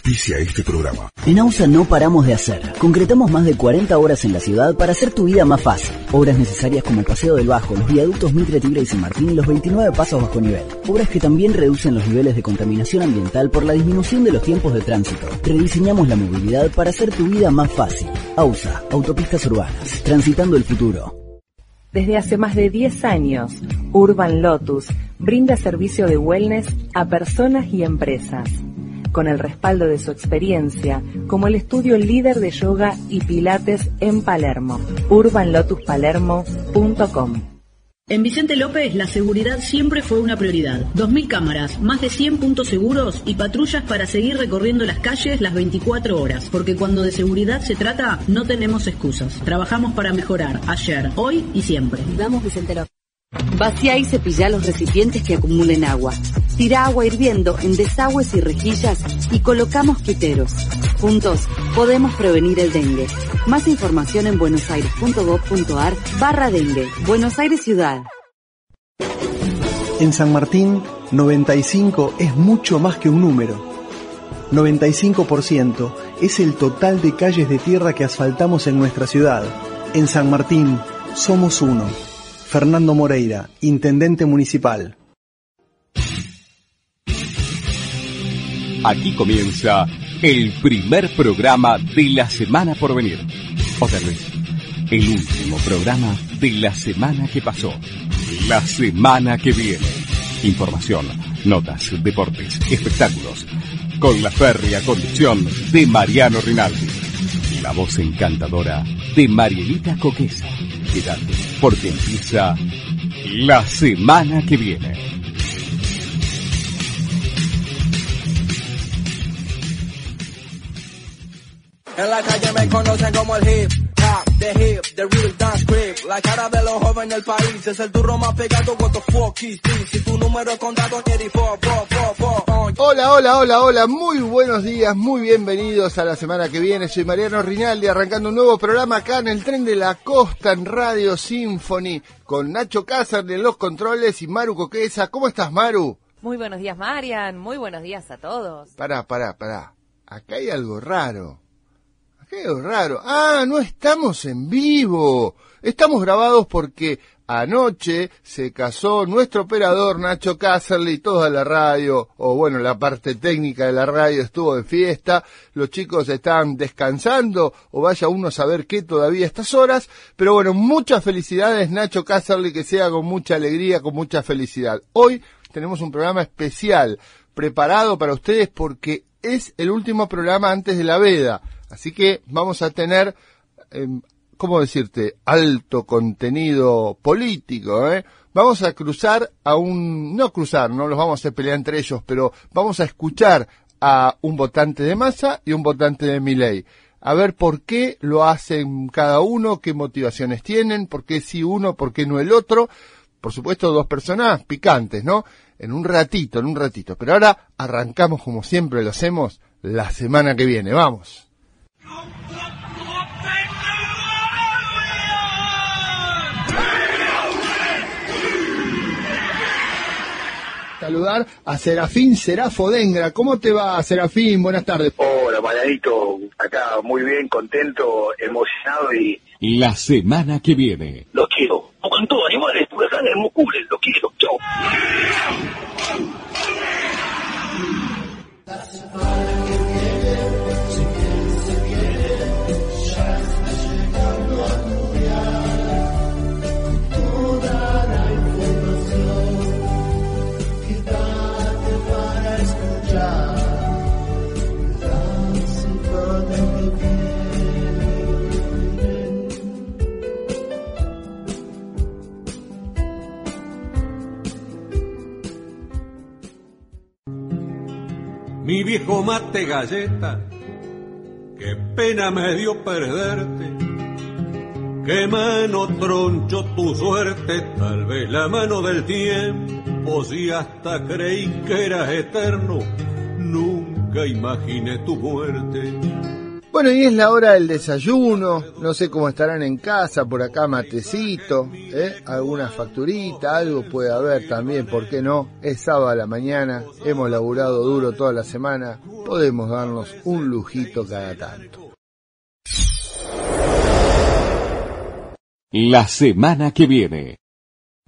Auspicia este programa. En AUSA no paramos de hacer. Concretamos más de 40 horas en la ciudad para hacer tu vida más fácil. Obras necesarias como el Paseo del Bajo, los viaductos Mitre, Tigre y San Martín y los 29 pasos bajo nivel. Obras que también reducen los niveles de contaminación ambiental por la disminución de los tiempos de tránsito. Rediseñamos la movilidad para hacer tu vida más fácil. AUSA, Autopistas Urbanas. Transitando el futuro. Desde hace más de 10 años, Urban Lotus brinda servicio de wellness a personas y empresas con el respaldo de su experiencia como el estudio líder de yoga y pilates en Palermo. urbanlotuspalermo.com en Vicente López, la seguridad siempre fue una prioridad. 2.000 cámaras, más de 100 puntos seguros y patrullas para seguir recorriendo las calles las 24 horas. Porque cuando de seguridad se trata, no tenemos excusas. Trabajamos para mejorar, ayer, hoy y siempre. Vamos, Vicente López. Vacía y cepilla los recipientes que acumulen agua. Tira agua hirviendo en desagües y rejillas y colocamos quiteros. Juntos podemos prevenir el dengue. Más información en buenosaires.gov.ar barra dengue. Buenos Aires Ciudad. En San Martín, 95 es mucho más que un número. 95% es el total de calles de tierra que asfaltamos en nuestra ciudad. En San Martín, somos uno. Fernando Moreira, Intendente Municipal. Aquí comienza el primer programa de la semana por venir. O tal vez, el último programa de la semana que pasó. La semana que viene. Información, notas, deportes, espectáculos. Con la férrea conducción de Mariano Rinaldi. La voz encantadora de Marielita Coquesa. Quédate, porque empieza la semana que viene. En la calle me conocen como el hip hop, the hip, the real dance creep. La cara de los jóvenes del país es el turro más pegado. What the fuck is this? Si tu número es contado, four, four, four, four. Hola, hola, hola, hola, muy buenos días, muy bienvenidos a la semana que viene. Soy Mariano Rinaldi arrancando un nuevo programa acá en el tren de la costa en Radio Symphony con Nacho Cázar de los controles y Maru Coquesa. ¿Cómo estás, Maru? Muy buenos días, Marian. Muy buenos días a todos. Pará, pará, pará. Acá hay algo raro. Acá hay algo raro. Ah, no estamos en vivo. Estamos grabados porque Anoche se casó nuestro operador Nacho Cáceres y toda la radio, o bueno, la parte técnica de la radio estuvo de fiesta, los chicos están descansando, o vaya uno a saber qué todavía a estas horas, pero bueno, muchas felicidades Nacho Cáceres, que sea con mucha alegría, con mucha felicidad. Hoy tenemos un programa especial preparado para ustedes porque es el último programa antes de la veda, así que vamos a tener... Em, ¿cómo decirte?, alto contenido político, ¿eh? Vamos a cruzar a un, no cruzar, no los vamos a pelear entre ellos, pero vamos a escuchar a un votante de masa y un votante de Miley. A ver por qué lo hacen cada uno, qué motivaciones tienen, por qué sí uno, por qué no el otro. Por supuesto, dos personas picantes, ¿no? En un ratito, en un ratito. Pero ahora arrancamos como siempre lo hacemos la semana que viene. Vamos. Saludar a Serafín Serafo Dengra. ¿Cómo te va, Serafín? Buenas tardes. Hola, Marianito. Acá muy bien, contento, emocionado y... La semana que viene. Los quiero. Con todos animales, huracanes, mucules, los quiero. Chao. Mi viejo mate galleta, qué pena me dio perderte, qué mano troncho tu suerte, tal vez la mano del tiempo, si hasta creí que eras eterno, nunca imaginé tu muerte. Bueno, y es la hora del desayuno, no sé cómo estarán en casa, por acá matecito, ¿eh? alguna facturita, algo puede haber también, ¿por qué no? Es sábado a la mañana, hemos laburado duro toda la semana, podemos darnos un lujito cada tanto. La semana que viene.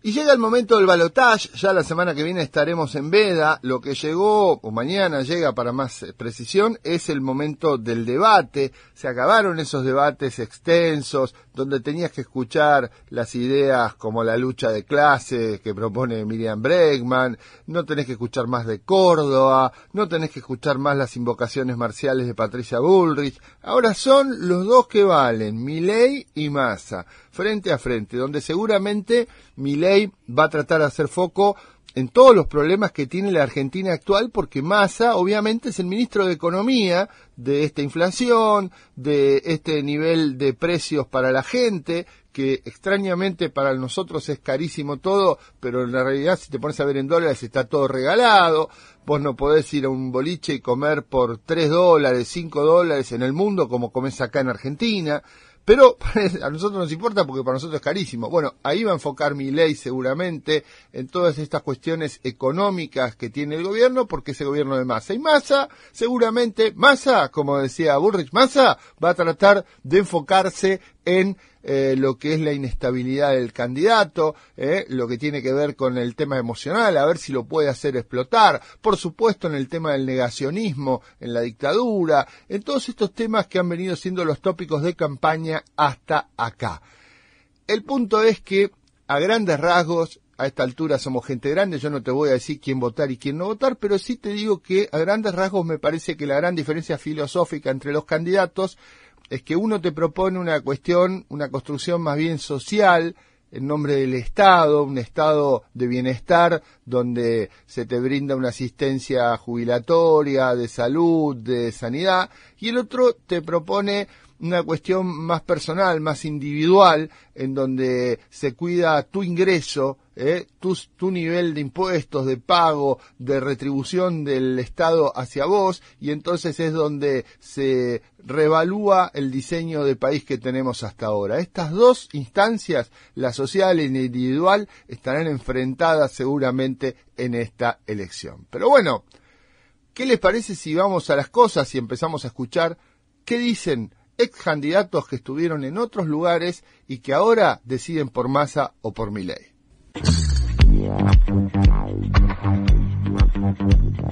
Y llega el momento del balotage, ya la semana que viene estaremos en veda, lo que llegó, o mañana llega para más eh, precisión, es el momento del debate, se acabaron esos debates extensos, donde tenías que escuchar las ideas como la lucha de clases que propone Miriam Bregman, no tenés que escuchar más de Córdoba, no tenés que escuchar más las invocaciones marciales de Patricia Bullrich, ahora son los dos que valen, Milei y Massa, frente a frente, donde seguramente Milei va a tratar de hacer foco en todos los problemas que tiene la Argentina actual, porque Massa obviamente es el ministro de Economía de esta inflación, de este nivel de precios para la gente, que extrañamente para nosotros es carísimo todo, pero en la realidad si te pones a ver en dólares está todo regalado, vos no podés ir a un boliche y comer por 3 dólares, 5 dólares en el mundo como comes acá en Argentina, pero a nosotros nos importa porque para nosotros es carísimo. Bueno, ahí va a enfocar mi ley seguramente en todas estas cuestiones económicas que tiene el gobierno, porque ese gobierno de masa. Y masa, seguramente, masa, como decía Bullrich, masa va a tratar de enfocarse en eh, lo que es la inestabilidad del candidato, eh, lo que tiene que ver con el tema emocional, a ver si lo puede hacer explotar, por supuesto en el tema del negacionismo, en la dictadura, en todos estos temas que han venido siendo los tópicos de campaña hasta acá. El punto es que, a grandes rasgos, a esta altura somos gente grande, yo no te voy a decir quién votar y quién no votar, pero sí te digo que a grandes rasgos me parece que la gran diferencia filosófica entre los candidatos es que uno te propone una cuestión, una construcción más bien social, en nombre del Estado, un estado de bienestar donde se te brinda una asistencia jubilatoria, de salud, de sanidad, y el otro te propone una cuestión más personal, más individual, en donde se cuida tu ingreso, ¿eh? tu, tu nivel de impuestos, de pago, de retribución del Estado hacia vos, y entonces es donde se revalúa el diseño de país que tenemos hasta ahora. Estas dos instancias, la social y la individual, estarán enfrentadas seguramente en esta elección. Pero bueno, ¿qué les parece si vamos a las cosas y empezamos a escuchar qué dicen ex candidatos que estuvieron en otros lugares y que ahora deciden por Massa o por Milei?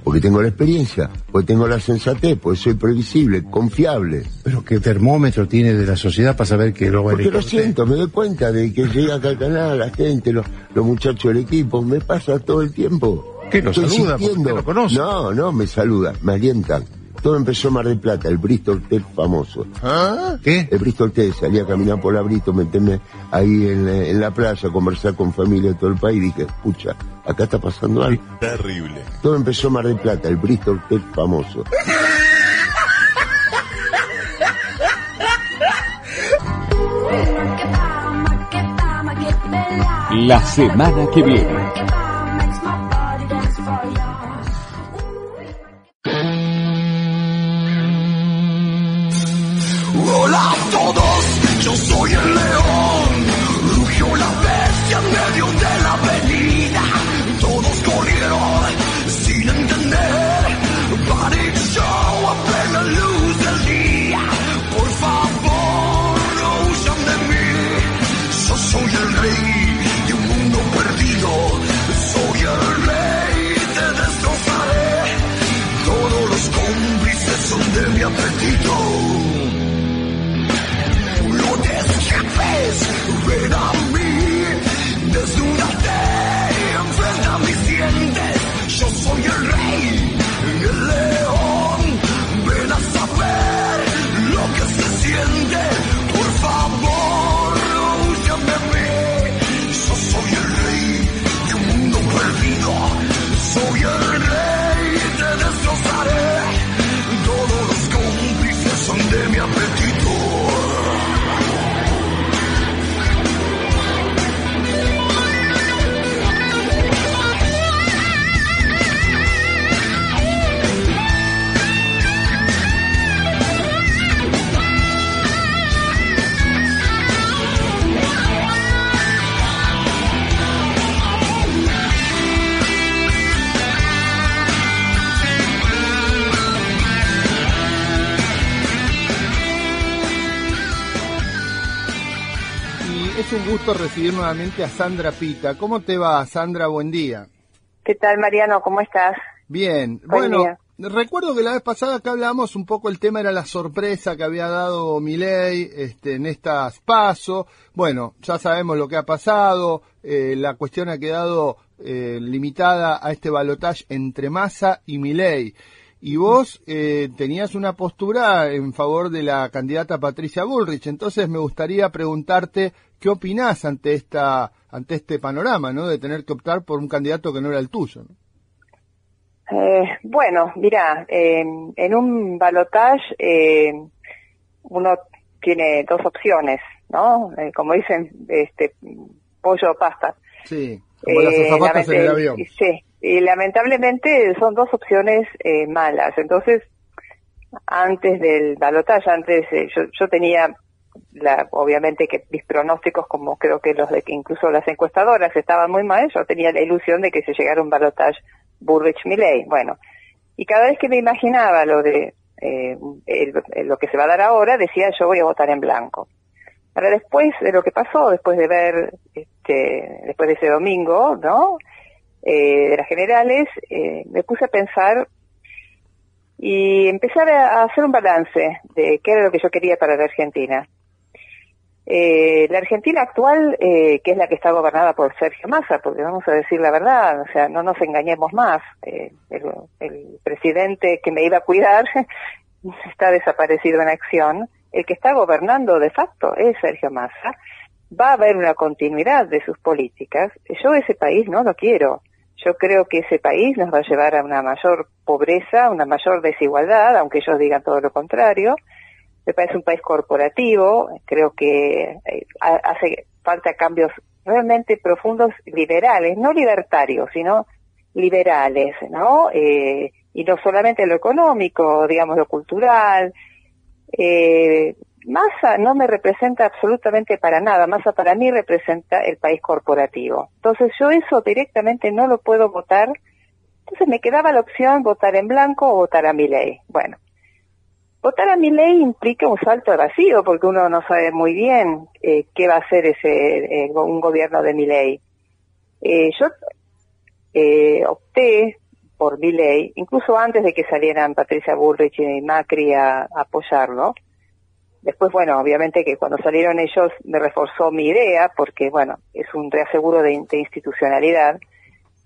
Porque tengo la experiencia, porque tengo la sensatez, porque soy previsible, confiable. Pero ¿qué termómetro tiene de la sociedad para saber que lo va a Porque lo siento, me doy cuenta de que llega acá al canal, la gente, los, los muchachos del equipo, me pasa todo el tiempo. ¿Qué lo Estoy saluda? porque lo conoce? No, no, me saludan, me alientan. Todo empezó en Mar del Plata, el Bristol Ted famoso. ¿Ah? ¿Qué? El Bristol Ted, salí a caminar por la Bristol, meterme ahí en, la- en la playa, conversar con familia de todo el país, y dije, escucha, acá está pasando algo. Terrible. Todo empezó en Mar del Plata, el Bristol Ted famoso. La semana que viene. Todos, yo soy el león. Gusto recibir nuevamente a Sandra Pita. ¿Cómo te va, Sandra? Buen día. ¿Qué tal, Mariano? ¿Cómo estás? Bien. Buen bueno, día. recuerdo que la vez pasada que hablamos un poco el tema era la sorpresa que había dado Milei este, en estas pasos. Bueno, ya sabemos lo que ha pasado. eh, la cuestión ha quedado eh, limitada a este balotaje entre Massa y Milei. Y vos eh, tenías una postura en favor de la candidata Patricia Bullrich. Entonces me gustaría preguntarte qué opinás ante esta ante este panorama, ¿no? De tener que optar por un candidato que no era el tuyo. ¿no? Eh, bueno, mira, eh, en un balotage eh, uno tiene dos opciones, ¿no? Eh, como dicen, este pollo o pasta. Sí, como las Eh, azafatas en el avión. Sí, y lamentablemente son dos opciones eh, malas. Entonces, antes del balotaje, antes eh, yo, yo tenía, la, obviamente que mis pronósticos, como creo que los de que incluso las encuestadoras estaban muy mal, yo tenía la ilusión de que se llegara un balotaje Burrich-Milley. Bueno, y cada vez que me imaginaba lo de eh, el- lo que se va a dar ahora, decía yo voy a votar en blanco. Ahora después de lo que pasó, después de ver, este, después de ese domingo, ¿no? Eh, de las generales, eh, me puse a pensar y empezar a, hacer un balance de qué era lo que yo quería para la Argentina. Eh, la Argentina actual, eh, que es la que está gobernada por Sergio Massa, porque vamos a decir la verdad, o sea, no nos engañemos más. Eh, el, el presidente que me iba a cuidar está desaparecido en acción. El que está gobernando de facto es Sergio Massa. Va a haber una continuidad de sus políticas. Yo ese país no lo quiero. Yo creo que ese país nos va a llevar a una mayor pobreza, una mayor desigualdad, aunque ellos digan todo lo contrario. Me parece un país corporativo, creo que eh, ha- hace falta cambios realmente profundos liberales, no libertarios, sino liberales, ¿no? Eh, y no solamente lo económico, digamos lo cultural. Eh, Massa no me representa absolutamente para nada, Massa para mí representa el país corporativo. Entonces yo eso directamente no lo puedo votar, entonces me quedaba la opción votar en blanco o votar a mi ley. Bueno, votar a mi ley implica un salto al vacío porque uno no sabe muy bien eh, qué va a hacer ese eh, un gobierno de mi ley. Eh, yo eh, opté por mi ley, incluso antes de que salieran Patricia Bullrich y Macri a, a apoyarlo. Después, bueno, obviamente que cuando salieron ellos me reforzó mi idea, porque, bueno, es un reaseguro de, de institucionalidad.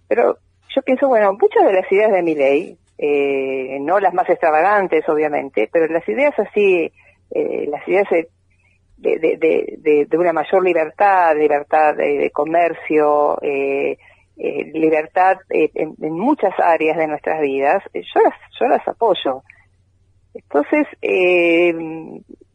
Pero yo pienso, bueno, muchas de las ideas de mi ley, eh, no las más extravagantes, obviamente, pero las ideas así, eh, las ideas de, de, de, una mayor libertad, libertad de, comercio, eh, eh, libertad en, en muchas áreas de nuestras vidas, yo las, yo las apoyo. Entonces, eh,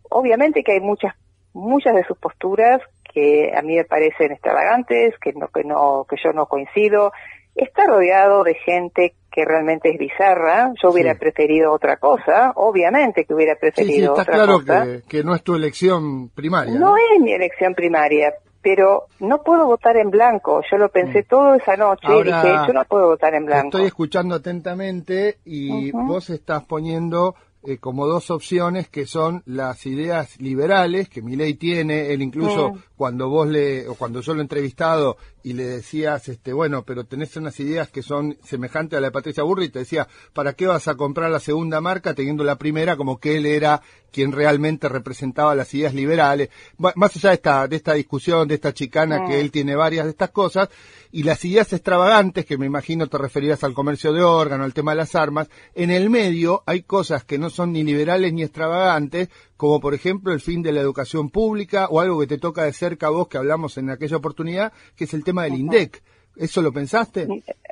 obviamente que hay muchas, muchas de sus posturas que a mí me parecen extravagantes, que no, que no, que yo no coincido. Está rodeado de gente que realmente es bizarra. Yo hubiera preferido otra cosa, obviamente que hubiera Sí, preferido sí, está otra claro cosa. que, que no es tu elección primaria. No es mi elección primaria, pero no puedo votar en blanco. Yo lo pensé todo esa noche y Mm. Dije, yo no puedo votar en blanco. estoy escuchando atentamente y vos estás poniendo eh, como dos opciones que son las ideas liberales que Milei tiene, él incluso Mm. cuando vos le o cuando yo lo he entrevistado y le decías este bueno, pero tenés unas ideas que son semejantes a la de Patricia Burri, te decía, ¿para qué vas a comprar la segunda marca teniendo la primera como que él era quien realmente representaba las ideas liberales? Más allá de esta de esta discusión, de esta chicana Mm. que él tiene varias de estas cosas y las ideas extravagantes que me imagino te referías al comercio de órganos, al tema de las armas, en el medio hay cosas que no son ni liberales ni extravagantes, como por ejemplo el fin de la educación pública o algo que te toca de cerca a vos que hablamos en aquella oportunidad, que es el tema del INDEC. ¿Eso lo pensaste?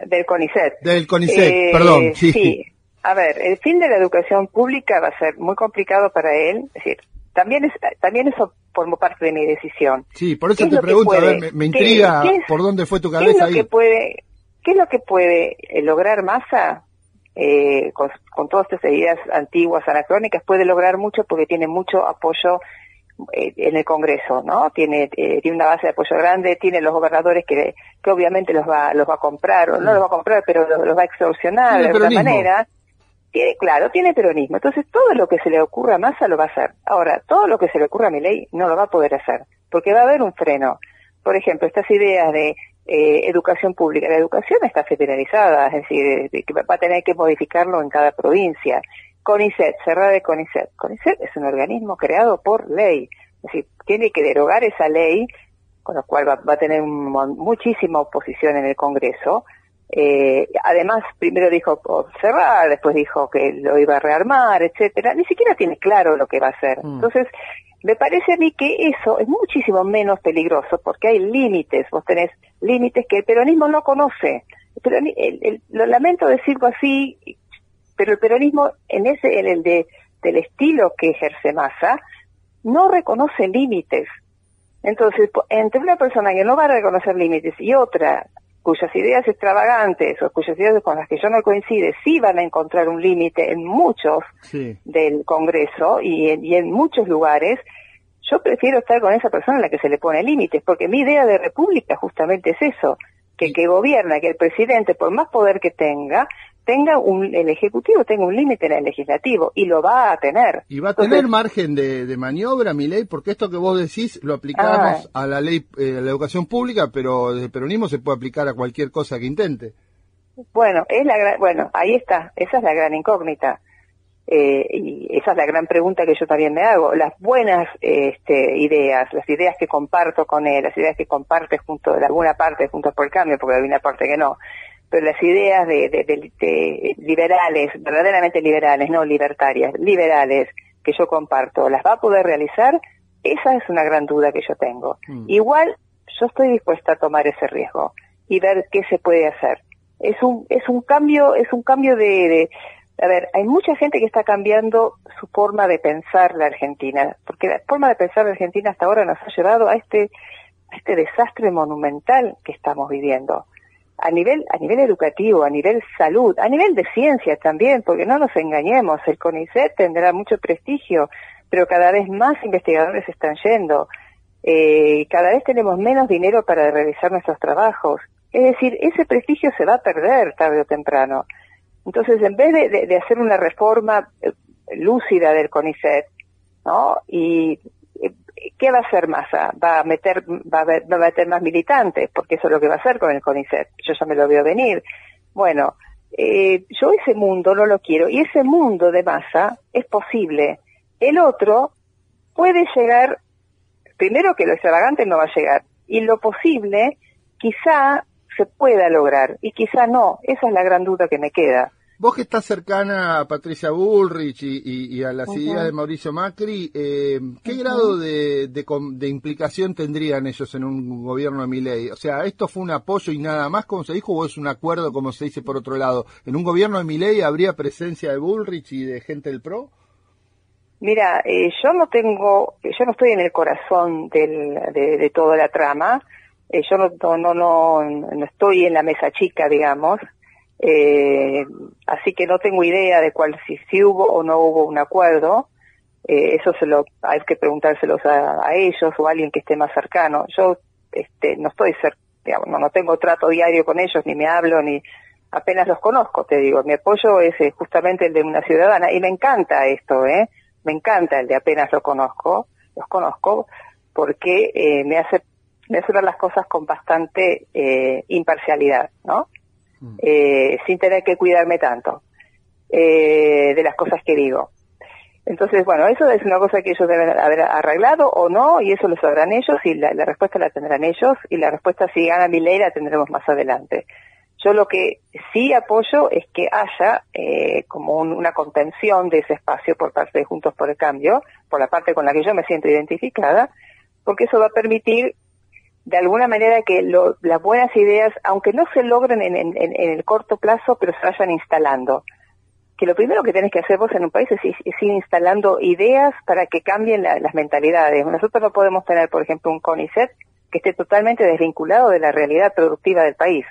Del CONICET. Del CONICET, Eh, perdón. Sí. sí. A ver, el fin de la educación pública va a ser muy complicado para él. Es decir, también es, también eso formó parte de mi decisión. Sí, por eso ¿Qué es te pregunto, a ver, me, me ¿Qué- intriga es- por dónde fue tu ¿Qué es cabeza lo ahí. que puede, qué es lo que puede eh, lograr Massa eh, con, con todas estas ideas antiguas, anacrónicas? Puede lograr mucho porque tiene mucho apoyo eh, en el Congreso, ¿no? Tiene, eh, tiene una base de apoyo grande, tiene los gobernadores que, que obviamente los va, los va a comprar, o no los va a comprar, pero los, los va a extorsionar de alguna manera. Tiene, claro, tiene peronismo. Entonces, todo lo que se le ocurra a Massa lo va a hacer. Ahora, todo lo que se le ocurra a Milei no lo va a poder hacer, porque va a haber un freno. por ejemplo, estas ideas de eh, educación pública. La educación está federalizada, es decir, que va a tener que modificarlo en cada provincia. CONICET, cerrada de CONICET. CONICET es un organismo creado por ley, es decir, tiene que derogar esa ley, con lo cual va, a tener muchísima oposición en el Congreso. Eh, además, primero dijo cerrar, después dijo que lo iba a rearmar, etcétera. Ni siquiera tiene claro lo que va a hacer. Mm. Entonces, me parece a mí que eso es muchísimo menos peligroso porque hay límites, vos tenés límites que el peronismo no conoce. lo lamento decirlo así, pero el peronismo en ese, en el de, del estilo que ejerce Massa, no reconoce límites. Entonces, entre una persona que no va a reconocer límites y otra cuyas ideas extravagantes o cuyas ideas con las que yo no coincide sí van a encontrar un límite en muchos del Congreso y en, y en muchos lugares, yo prefiero estar con esa persona a la que se le pone límites, porque mi idea de república justamente es eso, que que gobierna, que el presidente, por más poder que tenga, tenga un, el Ejecutivo tenga un límite en el Legislativo, y lo va a tener. Y va a tener margen de, maniobra, mi ley, porque esto que vos decís lo aplicamos ah. a la ley, eh, a la educación pública, pero desde el peronismo se puede aplicar a cualquier cosa que intente. Bueno, es la bueno, ahí está, esa es la gran incógnita. Eh, y esa es la gran pregunta que yo también me hago. Las buenas este, ideas, las ideas que comparto con él, las ideas que comparte junto, de alguna parte junto por el cambio, porque hay una parte que no, pero las ideas de, de, liberales, verdaderamente liberales, no libertarias, liberales, que yo comparto, ¿las va a poder realizar? Esa es una gran duda que yo tengo. Mm. Igual, yo estoy dispuesta a tomar ese riesgo y ver qué se puede hacer. Es un, es un cambio, es un cambio de, a ver, hay mucha gente que está cambiando su forma de pensar la Argentina, porque la forma de pensar la Argentina hasta ahora nos ha llevado a este, a este desastre monumental que estamos viviendo a nivel, a nivel educativo, a nivel salud, a nivel de ciencia también, porque no nos engañemos, el CONICET tendrá mucho prestigio, pero cada vez más investigadores están yendo, eh, cada vez tenemos menos dinero para realizar nuestros trabajos. Es decir, ese prestigio se va a perder tarde o temprano. Entonces, en vez de, de hacer una reforma eh, lúcida del CONICET, ¿no? Y ¿qué va a hacer Massa? Va a meter, va a, va a, meter más militantes, porque eso es lo que va a hacer con el CONICET. Yo ya me lo veo venir. Bueno, eh, yo ese mundo no lo quiero, y ese mundo de Massa es posible. El otro puede llegar, primero que lo extravagante no va a llegar, y lo posible quizá se pueda lograr, y quizá no. Esa es la gran duda que me queda. Vos que estás cercana a Patricia Bullrich y, a las ideas de Mauricio Macri, eh, ¿qué grado de, de, implicación tendrían ellos en un gobierno de Milei? O sea, ¿esto fue un apoyo y nada más, como se dijo, o es un acuerdo, como se dice por otro lado? ¿En un gobierno de Milei habría presencia de Bullrich y de gente del PRO? Mira, eh, yo no tengo, yo no estoy en el corazón del, de, toda la trama, eh, yo no, no, no, no estoy en la mesa chica, digamos, eh, así que no tengo idea de cuál, si, hubo o no hubo un acuerdo. Eh, eso se lo, hay que preguntárselos a, ellos o a alguien que esté más cercano. Yo este, no estoy cerca, no, no tengo trato diario con ellos, ni me hablo, ni apenas los conozco, te digo. Mi apoyo es eh, justamente el de una ciudadana y me encanta esto, ¿eh? Me encanta el de apenas lo conozco, los conozco, porque eh, me hace me hace ver las cosas con bastante eh, imparcialidad, ¿no? Eh, sin tener que cuidarme tanto eh, de las cosas que digo. Entonces, bueno, eso es una cosa que ellos deben haber arreglado o no, y eso lo sabrán ellos, y la, respuesta la tendrán ellos, y la respuesta si gana mi ley la tendremos más adelante. Yo lo que sí apoyo es que haya eh, como una contención de ese espacio por parte de Juntos por el Cambio, por la parte con la que yo me siento identificada, porque eso va a permitir de alguna manera que las buenas ideas, aunque no se logren en, el corto plazo, pero se vayan instalando. Que lo primero que tenés que hacer vos en un país es, ir instalando ideas para que cambien las mentalidades. Nosotros no podemos tener, por ejemplo, un CONICET que esté totalmente desvinculado de la realidad productiva del país.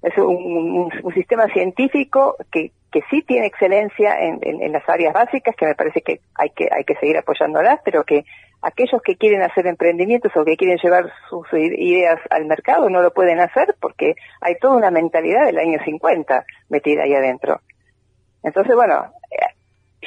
Es un, sistema científico que, que sí tiene excelencia en, en, las áreas básicas, que me parece que hay que, hay que seguir apoyándolas, pero que aquellos que quieren hacer emprendimientos o que quieren llevar sus ideas al mercado no lo pueden hacer porque hay toda una mentalidad del año 50 metida ahí adentro. Entonces, bueno, eh,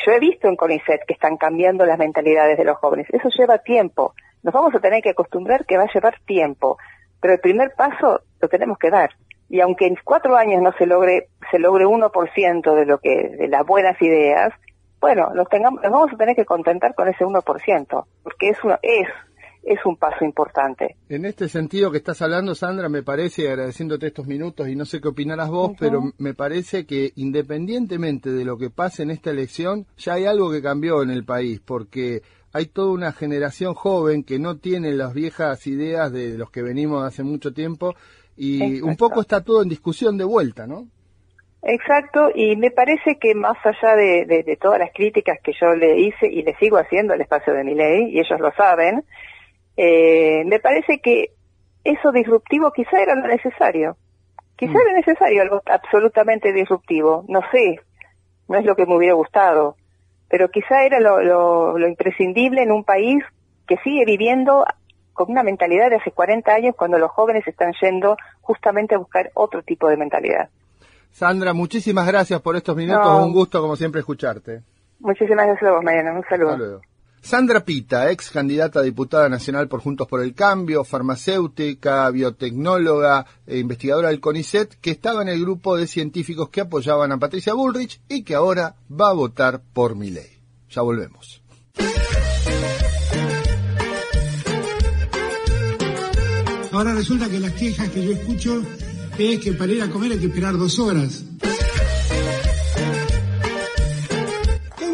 yo he visto en CONICET que están cambiando las mentalidades de los jóvenes. Eso lleva tiempo. Nos vamos a tener que acostumbrar que va a llevar tiempo, pero el primer paso lo tenemos que dar. Y aunque en cuatro años no se logre, se logre 1% de lo que, de las buenas ideas, bueno, nos tengamos, nos vamos a tener que contentar con ese 1%, porque es uno, es, es un paso importante. En este sentido que estás hablando, Sandra, me parece, agradeciéndote estos minutos, y no sé qué opinarás vos, pero me parece que independientemente de lo que pase en esta elección, ya hay algo que cambió en el país, porque hay toda una generación joven que no tiene las viejas ideas de los que venimos hace mucho tiempo, y un poco está todo en discusión de vuelta, ¿no? Exacto, y me parece que más allá de, de- de todas las críticas que yo le hice y le sigo haciendo al espacio de mi ley, y ellos lo saben, eh, me parece que eso disruptivo quizá era lo necesario. Quizá era necesario algo absolutamente disruptivo. No sé, no es lo que me hubiera gustado, pero quizá era lo, lo- lo imprescindible en un país que sigue viviendo con una mentalidad de hace 40 años cuando los jóvenes están yendo justamente a buscar otro tipo de mentalidad. Sandra, muchísimas gracias por estos minutos, No. un gusto como siempre escucharte. Muchísimas gracias a vos, Mariana. Un saludo. Hasta luego. Sandra Pita, ex candidata a diputada nacional por Juntos por el Cambio, farmacéutica, biotecnóloga e investigadora del CONICET, que estaba en el grupo de científicos que apoyaban a Patricia Bullrich y que ahora va a votar por mi ley. Ya volvemos. Ahora resulta que las quejas que yo escucho es que para ir a comer hay que esperar dos horas.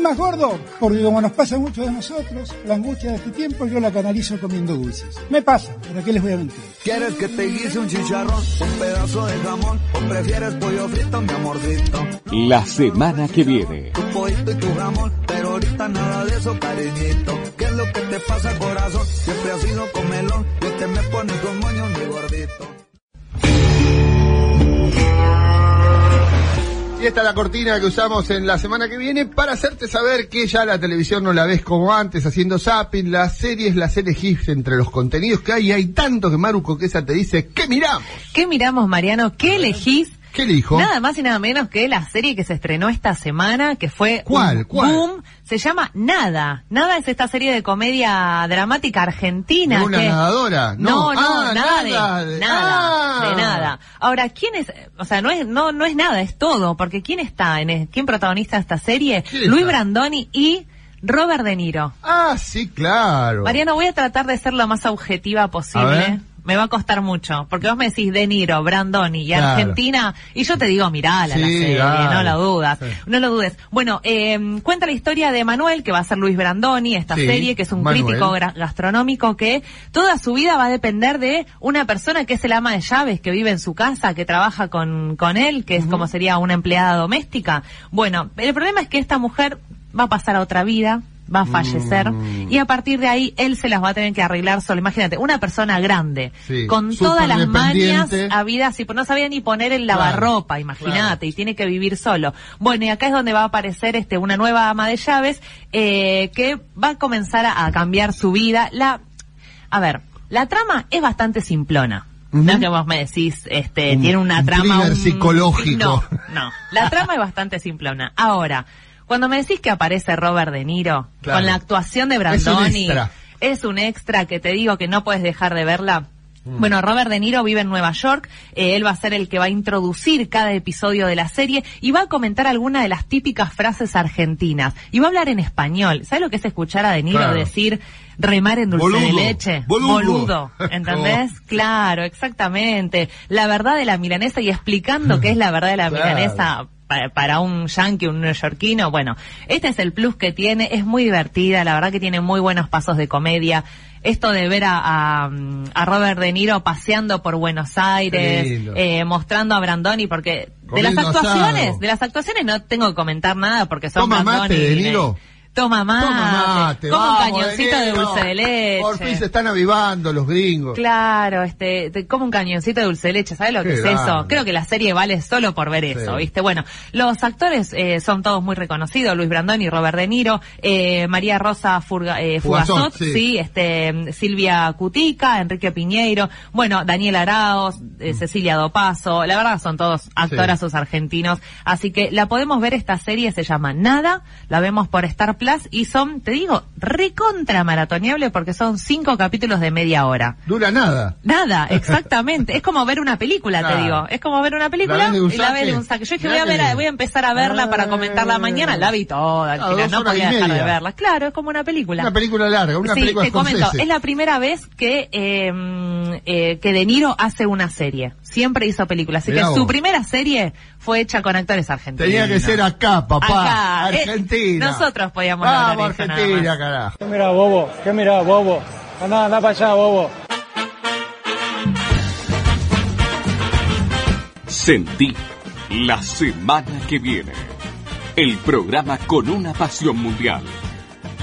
Más gordo, porque como nos pasa a muchos de nosotros, la angustia de este tiempo yo la canalizo comiendo dulces. Me pasa, ¿para qué les voy a mentir? ¿Quieres que te guise un chicharrón, un pedazo de jamón o prefieres pollo frito, mi amorcito? La semana que viene. Tu pollito y tu jamón, pero ahorita nada de eso, cariñito. ¿Qué es lo que te pasa, corazón? Siempre has sido comelón, y te me pones con moño, mi gordito. Y esta es la cortina que usamos en la semana que viene para hacerte saber que ya la televisión no la ves como antes, haciendo zapping, las series las elegís entre los contenidos que hay, y hay tanto que Maru Coquesa te dice, ¿qué miramos? ¿Qué miramos, Mariano? ¿Qué elegís? ¿Qué elijo? Nada más y nada menos que la serie que se estrenó esta semana, que fue ¿Cuál? un ¿Cuál? boom. Se llama Nada. Nada es esta serie de comedia dramática argentina. ¿De una que- nadadora? No, No. no, Ah, nada, nada, de de- nada, Ah. de nada. Ahora, ¿quién es? O sea, no es, no, no es nada, es todo, porque ¿quién está en, quién protagoniza esta serie? ¿Quién Luis? Brandoni y Robert De Niro. Ah, sí, claro. Mariano, voy a tratar de ser lo más objetiva posible. Me va a costar mucho, porque vos me decís De Niro, Brandoni y Claro. Argentina, y yo te digo, mirala la serie, no lo dudas, Sí. no lo dudes. Bueno, eh, cuenta la historia de Manuel, que va a ser Luis Brandoni, esta Sí, serie, que es un Manuel. crítico gastronómico que toda su vida va a depender de una persona que es el ama de llaves, que vive en su casa, que trabaja con, con él, que es como sería una empleada doméstica. Bueno, el problema es que esta mujer va a pasar a otra vida, va a fallecer Mm. y a partir de ahí él se las va a tener que arreglar solo. Imagínate, una persona grande, Sí, con todas las mañas habidas y no sabía ni poner el lavarropa, imagínate, claro. y tiene que vivir solo. Bueno, y acá es donde va a aparecer este una nueva ama de llaves eh, que va a comenzar a, a cambiar su vida. La, a ver, la trama es bastante simplona. No es que vos me decís, este, Un- tiene una un trama... thriller psicológico. No, no. La trama es bastante simplona. Ahora, cuando me decís que aparece Robert De Niro, Claro. con la actuación de Es un Brandoni, es un extra que te digo que no puedes dejar de verla. Mm. Bueno, Robert De Niro vive en Nueva York, eh, él va a ser el que va a introducir cada episodio de la serie y va a comentar algunas de las típicas frases argentinas y va a hablar en español. ¿Sabes lo que es escuchar a De Niro Claro. decir remar en dulce de Boludo, leche? boludo. ¿entendés? claro, exactamente. La verdad de la milanesa y explicando qué es la verdad de la Claro. milanesa pa- para un yankee, un neoyorquino, bueno, este es el plus que tiene, es muy divertida, la verdad que tiene muy buenos pasos de comedia. Esto de ver a, a, a Robert De Niro paseando por Buenos Aires, eh, mostrando a Brandoni, porque de las actuaciones, asado. de las actuaciones no tengo que comentar nada porque son ¿Toma mate, Brandoni De y Niro? Toma mate, Toma mate, come un cañoncito de, dulce de leche. Por fin se están avivando los gringos. Claro, este, te como un cañoncito de dulce de leche, ¿sabes lo que es grande. eso? Creo que la serie vale solo por ver eso, Sí. ¿viste? Bueno, los actores eh, son todos muy reconocidos, Luis Brandoni, Robert De Niro, eh, María Rosa Furga- eh, Fugazot, Fugazot, sí. sí. este, Silvia Cutica, Enrique Piñeiro, bueno, Daniel Araos, eh, Cecilia Dopaso, la verdad son todos actorazos argentinos, así que la podemos ver esta serie, se llama Nada, la vemos por Star Plus y son, te digo, recontra maratoneable porque son cinco capítulos de media hora. Dura nada. Nada, exactamente. es como ver una película, te digo. Es como ver una película ¿La ves de un y la de un saque. Yo dije, voy a, ver, voy a empezar a verla para comentarla mañana. La vi toda, al Ah, final dos no podía dejar de verla. Claro, es como una película. Una película larga, una sí, película te comento, es la primera vez que eh, eh, que De Niro hace una serie. Siempre hizo películas. Así Mirá que su primera serie fue hecha con actores argentinos. Tenía que ser acá, papá. Acá, eh, Argentina. nosotros podíamos Vamos, lograr eso, nada Argentina, más. carajo. ¿Qué mira, bobo? ¿Qué mira, bobo? Anda, anda para allá, bobo. Sentí la semana que viene. El programa con una pasión mundial.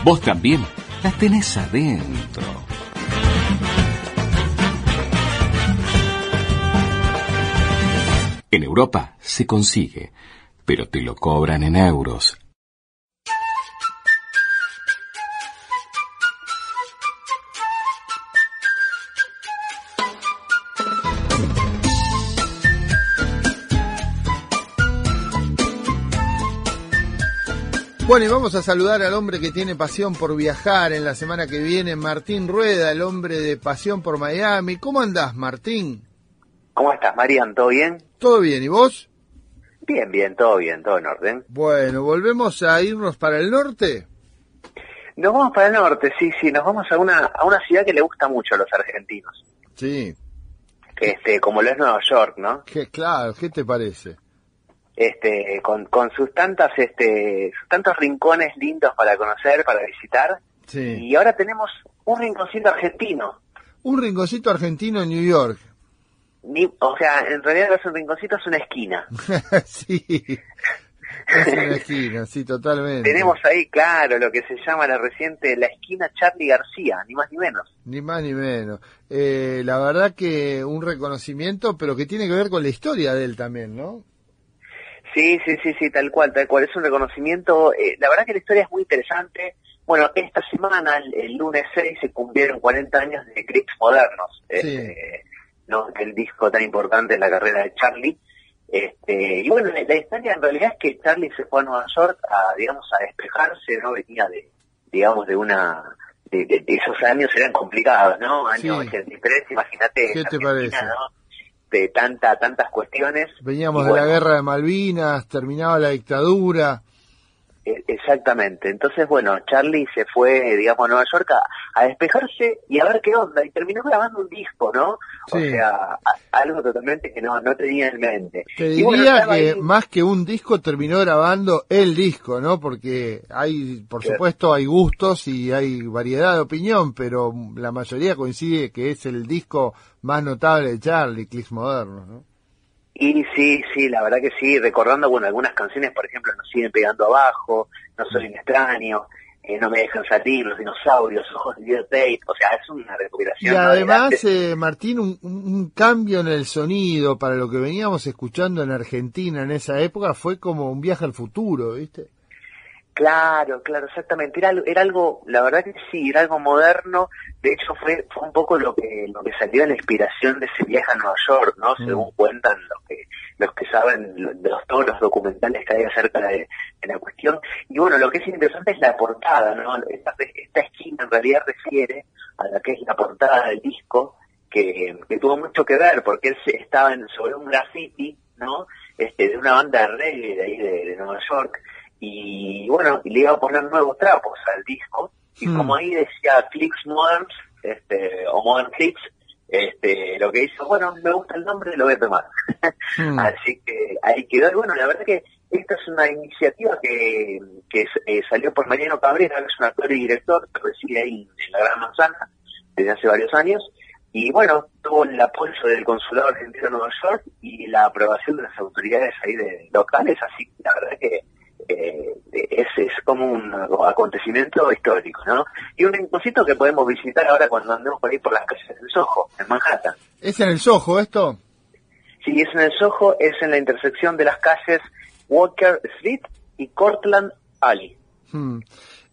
Vos también la tenés adentro. En Europa se consigue, pero te lo cobran en euros. Bueno, y vamos a saludar al hombre que tiene pasión por viajar en la semana que viene, Martín Rueda, el hombre de pasión por Miami. ¿Cómo andás, Martín? ¿Cómo estás, Marian? ¿Todo bien? ¿Todo bien? ¿Y vos? Bien, bien, todo bien, todo en orden. Bueno, ¿volvemos a irnos para el norte? Nos vamos para el norte, sí, sí, nos vamos a una, a una ciudad que le gusta mucho a los argentinos, Sí, este, como lo es Nueva York, ¿no? que, claro, ¿qué te parece? Este, con, con sus tantas, este, sus tantos rincones lindos para conocer, para visitar, Sí. y ahora tenemos un rinconcito argentino. Un rinconcito argentino en New York. Ni, o sea, en realidad es un rinconcito, es una esquina. sí, es una esquina, sí, totalmente. Tenemos ahí, claro, lo que se llama la reciente, la esquina Charlie García, ni más ni menos. Ni más ni menos. Eh, la verdad que un reconocimiento, pero que tiene que ver con la historia de él también, ¿no? Sí, sí, sí, sí, tal cual, tal cual. Es un reconocimiento. eh, la verdad que la historia es muy interesante. Bueno, esta semana, el, el lunes 6, se cumplieron 40 años de Clips Modernos, este, ¿no? El disco tan importante en la carrera de Charlie. Este, y bueno, la, historia en realidad es que Charlie se fue a Nueva York a, digamos, a despejarse, ¿no? Venía de, digamos, de una... De, de- de esos años eran complicados, ¿no? Año Sí. 83, imagínate. ¿Qué te parece? ¿no? De tanta, tantas cuestiones. Veníamos Y de bueno, la guerra de Malvinas, terminaba la dictadura. Exactamente. Entonces, bueno, Charlie se fue, digamos, a Nueva York a, a despejarse y a ver qué onda. Y terminó grabando un disco, ¿no? O sea, a- algo totalmente que no, no tenía en mente. Te bueno, diría que ahí- más que un disco terminó grabando el disco, ¿no? Porque hay, por supuesto, hay gustos y hay variedad de opinión, pero la mayoría coincide que es el disco más notable de Charlie, Clicks Modernos, ¿no? Y sí, sí, la verdad que sí, recordando, bueno, algunas canciones, por ejemplo, nos siguen pegando abajo, No soy un extraño, eh, No me dejan salir, Los dinosaurios, Ojos de videotape, o sea, es una Y recopilación. ¿no? de además, eh, Martín, un- un cambio en el sonido para lo que veníamos escuchando en Argentina en esa época fue como un viaje al futuro, ¿viste? Claro, claro, exactamente. Era, era algo, la verdad que sí, era algo moderno. De hecho, fue, fue un poco lo que, lo que salió de la inspiración de ese viaje a Nueva York, ¿no? Mm. Según cuentan los que, los que saben de los, todos los documentales que hay acerca de, de la cuestión. Y bueno, lo que es interesante es la portada, ¿no? Esta, esta esquina en realidad refiere a la que es la portada del disco, que, que tuvo mucho que ver, porque él estaba en, sobre un graffiti, ¿no? Este, de una banda de reggae de ahí de, de Nueva York, y bueno, y le iba a poner nuevos trapos al disco, y Hmm. como ahí decía Clicks Moderns, este, o Modern Clicks, este, lo que hizo, bueno, me gusta el nombre, lo voy a tomar. Hmm. Así que ahí quedó. Y bueno, la verdad que esta es una iniciativa que, que eh, salió por Mariano Cabrera, que es un actor y director que reside ahí en la Gran Manzana desde hace varios años. Y bueno, tuvo el apoyo del Consulado Argentino de Nueva York y la aprobación de las autoridades ahí de locales, así que la verdad que eh, es, es como un acontecimiento histórico, ¿no? Y un rinconcito que podemos visitar ahora cuando andemos por ahí por las calles del Soho, en Manhattan. ¿Es en el Soho esto? Sí, es en el Soho, es en la intersección de las calles Walker Street y Cortland Alley. Hmm.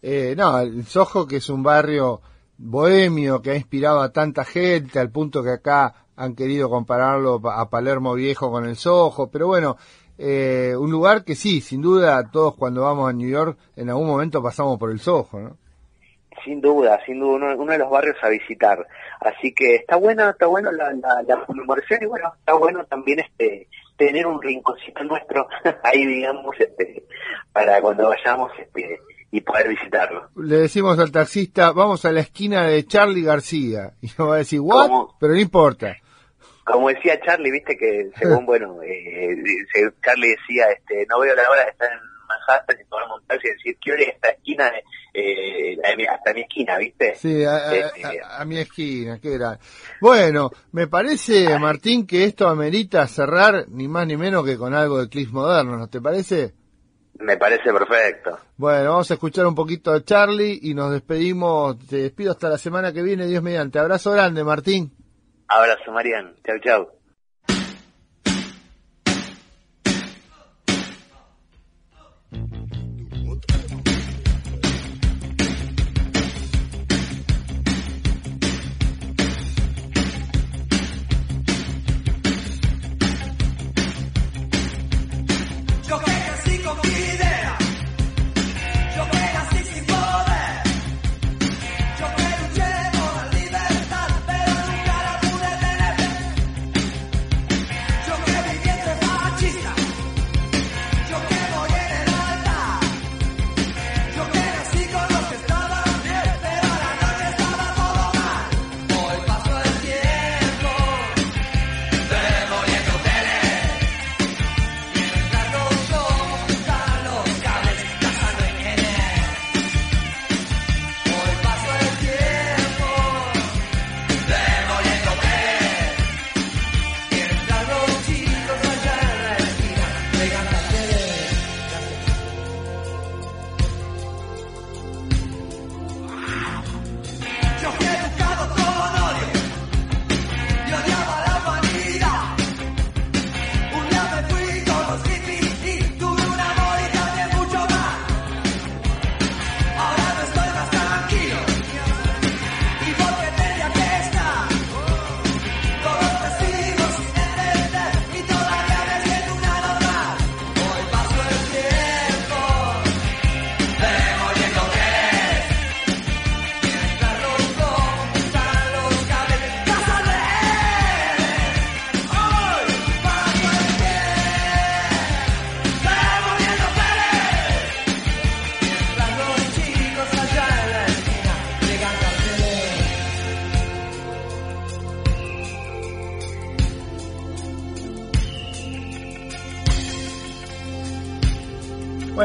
Eh, no, el Soho que es un barrio bohemio que ha inspirado a tanta gente al punto que acá han querido compararlo pa- a Palermo Viejo con el Soho, pero bueno, eh, un lugar que sí, sin duda, todos cuando vamos a New York, en algún momento pasamos por el Soho, ¿no? Sin duda, sin duda, uno, uno de los barrios a visitar. Así que está bueno, está bueno la, la, la conmemoración y bueno, está bueno también este tener un rinconcito nuestro ahí, digamos, este, para cuando vayamos este, y poder visitarlo. Le decimos al taxista, vamos a la esquina de Charlie García. Y nos va a decir, ¿what? Pero no importa. Como decía Charlie, viste que según, bueno, eh, Charlie decía, este, no veo la hora de estar en Manhattan y poder montarse y decir, quiero ir a esta esquina, de, eh, hasta mi esquina, viste. Sí, a, a- Este, a- a mi esquina, qué gran. Bueno, me parece, Martín, que esto amerita cerrar ni más ni menos que con algo de Cliff Moderno, ¿no te parece? me parece perfecto. Bueno, vamos a escuchar un poquito de Charlie y nos despedimos. Te despido hasta la semana que viene, Dios mediante. Abrazo grande, Martín. Abrazo, Marian. Chau, chau.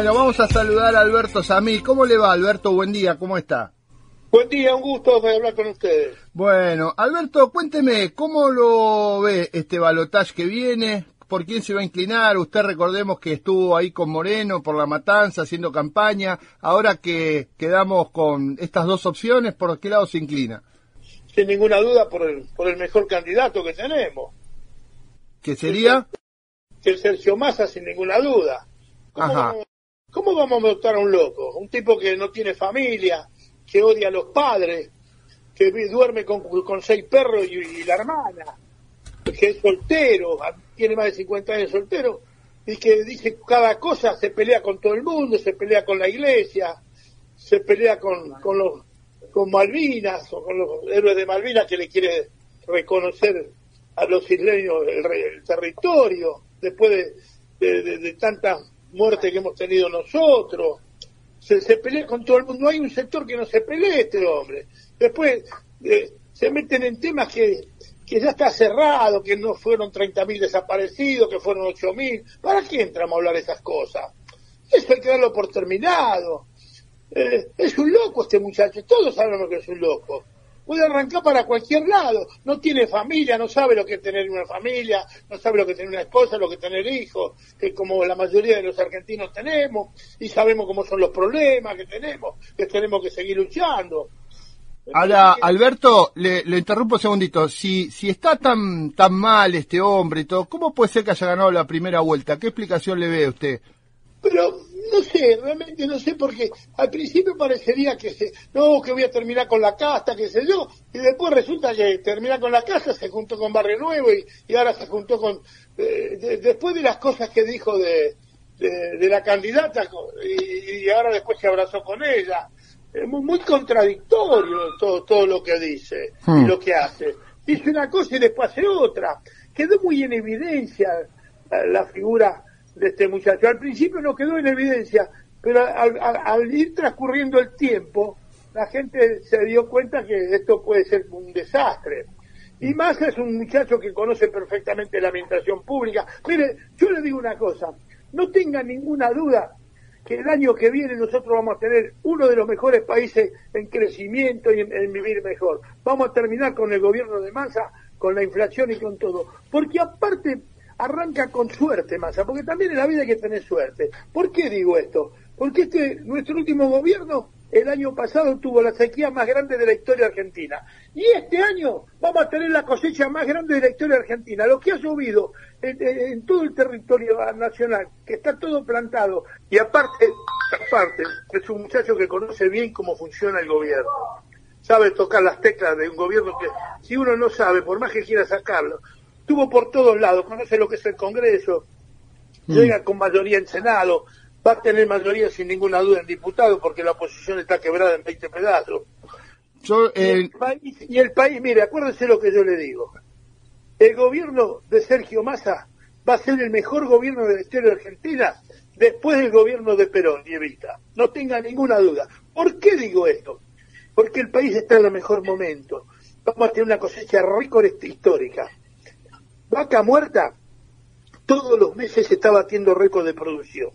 Bueno, vamos a saludar a Alberto Samil. ¿Cómo le va, Alberto? Buen día, ¿cómo está? Buen día, un gusto de hablar con ustedes. Bueno, Alberto, cuénteme, ¿cómo lo ve este balotaje que viene? ¿Por quién se va a inclinar? Usted recordemos que estuvo ahí con Moreno por la matanza, haciendo campaña. Ahora que quedamos con estas dos opciones, ¿por qué lado se inclina? Sin ninguna duda por el, por el mejor candidato que tenemos, ¿Qué sería? es Sergio Massa, sin ninguna duda. Ajá. ¿Cómo vamos a votar a un loco? Un tipo que no tiene familia, que odia a los padres, que duerme con, con seis perros y, la hermana, que es soltero, tiene más de 50 años soltero, y que dice cada cosa, se pelea con todo el mundo, se pelea con la iglesia, se pelea con, con los con Malvinas o con los héroes de Malvinas que le quiere reconocer a los isleños el, el territorio después de, de, de- de tanta muerte que hemos tenido nosotros. Se, se pelea con todo el mundo. No hay un sector que no se pelee este hombre. Después eh, se meten en temas que, que ya está cerrado, que no fueron 30.000 desaparecidos, que fueron 8.000. ¿Para qué entramos a hablar esas cosas? Eso hay que darlo por terminado. Eh, es un loco este muchacho, todos sabemos que es un loco. Puede arrancar para cualquier lado, no tiene familia, no sabe lo que es tener una familia, no sabe lo que es tener una esposa, lo que es tener hijos, que como la mayoría de los argentinos tenemos, y sabemos cómo son los problemas que tenemos, que tenemos que seguir luchando. Ahora, Alberto, le, le interrumpo un segundito. Si, si está tan, tan mal este hombre y todo, ¿cómo puede ser que haya ganado la primera vuelta? ¿Qué explicación le ve usted? Pero no sé, realmente no sé, porque al principio parecería que se, no, que voy a terminar con la casta, qué sé yo, y después resulta que termina con la casta, se juntó con Barrio Nuevo y, y ahora se juntó con, eh, de- después de las cosas que dijo de, de, de la candidata y, y ahora después se abrazó con ella, es muy, muy contradictorio todo, todo lo que dice y Hmm. lo que hace. Dice una cosa y después hace otra. Quedó muy en evidencia la, la figura de este muchacho. Al principio no quedó en evidencia, pero al, al- al ir transcurriendo el tiempo, la gente se dio cuenta que esto puede ser un desastre. Y Massa es un muchacho que conoce perfectamente la administración pública. Mire, yo le digo una cosa, no tenga ninguna duda que el año que viene nosotros vamos a tener uno de los mejores países en crecimiento y en, en vivir mejor. Vamos a terminar con el gobierno de Massa, con la inflación y con todo. Porque aparte arranca con suerte Massa, porque también en la vida hay que tener suerte. ¿Por qué digo esto? Porque este, nuestro último gobierno el año pasado tuvo la sequía más grande de la historia argentina. Y este año vamos a tener la cosecha más grande de la historia argentina. Lo que ha llovido en, en- todo el territorio nacional, que está todo plantado. Y aparte, aparte, es un muchacho que conoce bien cómo funciona el gobierno. Sabe tocar las teclas de un gobierno que, si uno no sabe, por más que quiera sacarlo, estuvo por todos lados, conoce lo que es el Congreso, llega con mayoría en Senado, va a tener mayoría sin ninguna duda en diputados porque la oposición está quebrada en 20 pedazos. Yo, y, el país, y el país, mire, acuérdense lo que yo le digo. El gobierno de Sergio Massa va a ser el mejor gobierno de la historia de Argentina después del gobierno de Perón y Evita. No tenga ninguna duda. ¿Por qué digo esto? Porque el país está en el mejor momento. Vamos a tener una cosecha récord histórica. Vaca muerta, todos los meses se está batiendo récord de producción.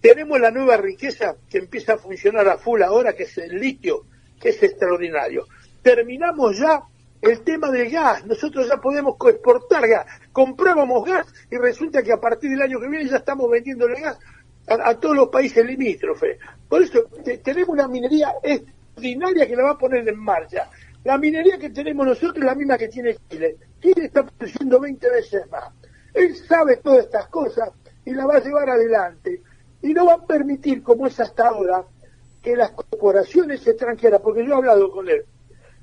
Tenemos la nueva riqueza que empieza a funcionar a full ahora, que es el litio, que es extraordinario. Terminamos ya el tema del gas. Nosotros ya podemos exportar gas. Comprábamos gas y resulta que a partir del año que viene ya estamos vendiéndole gas a, todos los países limítrofes. Por eso te- tenemos una minería extraordinaria que la va a poner en marcha. La minería que tenemos nosotros es la misma que tiene Chile. Chile está produciendo 20 veces más. Él sabe todas estas cosas y la va a llevar adelante. Y no va a permitir, como es hasta ahora, que las corporaciones extranjeras, porque yo he hablado con él,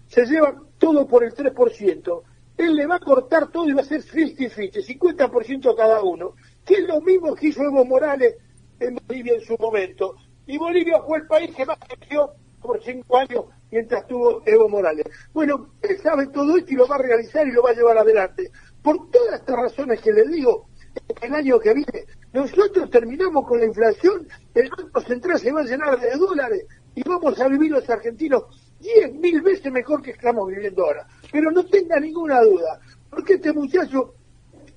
se llevan todo por el 3%, él le va a cortar todo y va a ser 50-50, 50% cada uno, que es lo mismo que hizo Evo Morales en Bolivia en su momento. Y Bolivia fue el país que más creció por cinco años mientras tuvo Evo Morales. Bueno, él sabe todo esto y lo va a realizar y lo va a llevar adelante. Por todas estas razones que le digo, el año que viene nosotros terminamos con la inflación, el Banco Central se va a llenar de dólares y vamos a vivir los argentinos diez mil veces mejor que estamos viviendo ahora. Pero no tenga ninguna duda, porque este muchacho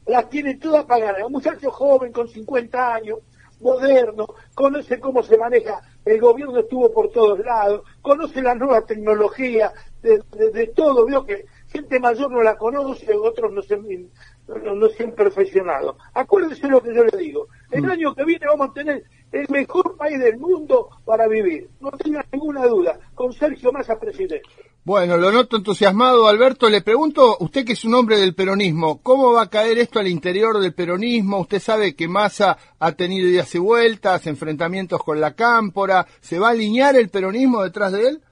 las tiene todas pagadas. Un muchacho joven con 50 años, moderno, conoce cómo se maneja, el gobierno estuvo por todos lados, conoce la nueva tecnología, de, de- de todo, veo que gente mayor no la conoce, otros no se, no, no se han perfeccionado. Acuérdense lo que yo le digo, el año que viene vamos a tener el mejor país del mundo para vivir, no tenga ninguna duda, con Sergio Massa presidente. Bueno, lo noto entusiasmado, Alberto. Le pregunto, usted que es un hombre del peronismo, ¿cómo va a caer esto al interior del peronismo? Usted sabe que Massa ha tenido idas y vueltas, enfrentamientos con la cámpora. ¿Se va a alinear el peronismo detrás de él?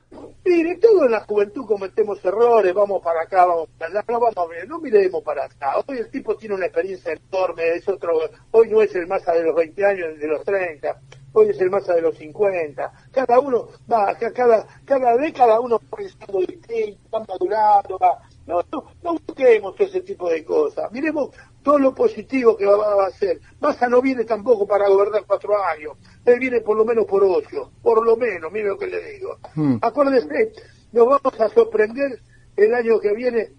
Mire, todos en la juventud cometemos errores, vamos para acá, vamos para allá, no vamos a ver, no miremos para acá. Hoy el tipo tiene una experiencia enorme, es otro, hoy no es el Massa de los 20 años, de los 30, hoy es el Massa de los 50. Cada uno va, ca- cada, cada década uno va pensando distinto, va madurando, va. No, no, no busquemos ese tipo de cosas. Miremos todo lo positivo que va, a hacer. Massa no viene tampoco para gobernar cuatro años. Él viene por lo menos por ocho. Por lo menos, mire lo que le digo. Acuérdese, nos vamos a sorprender el año que viene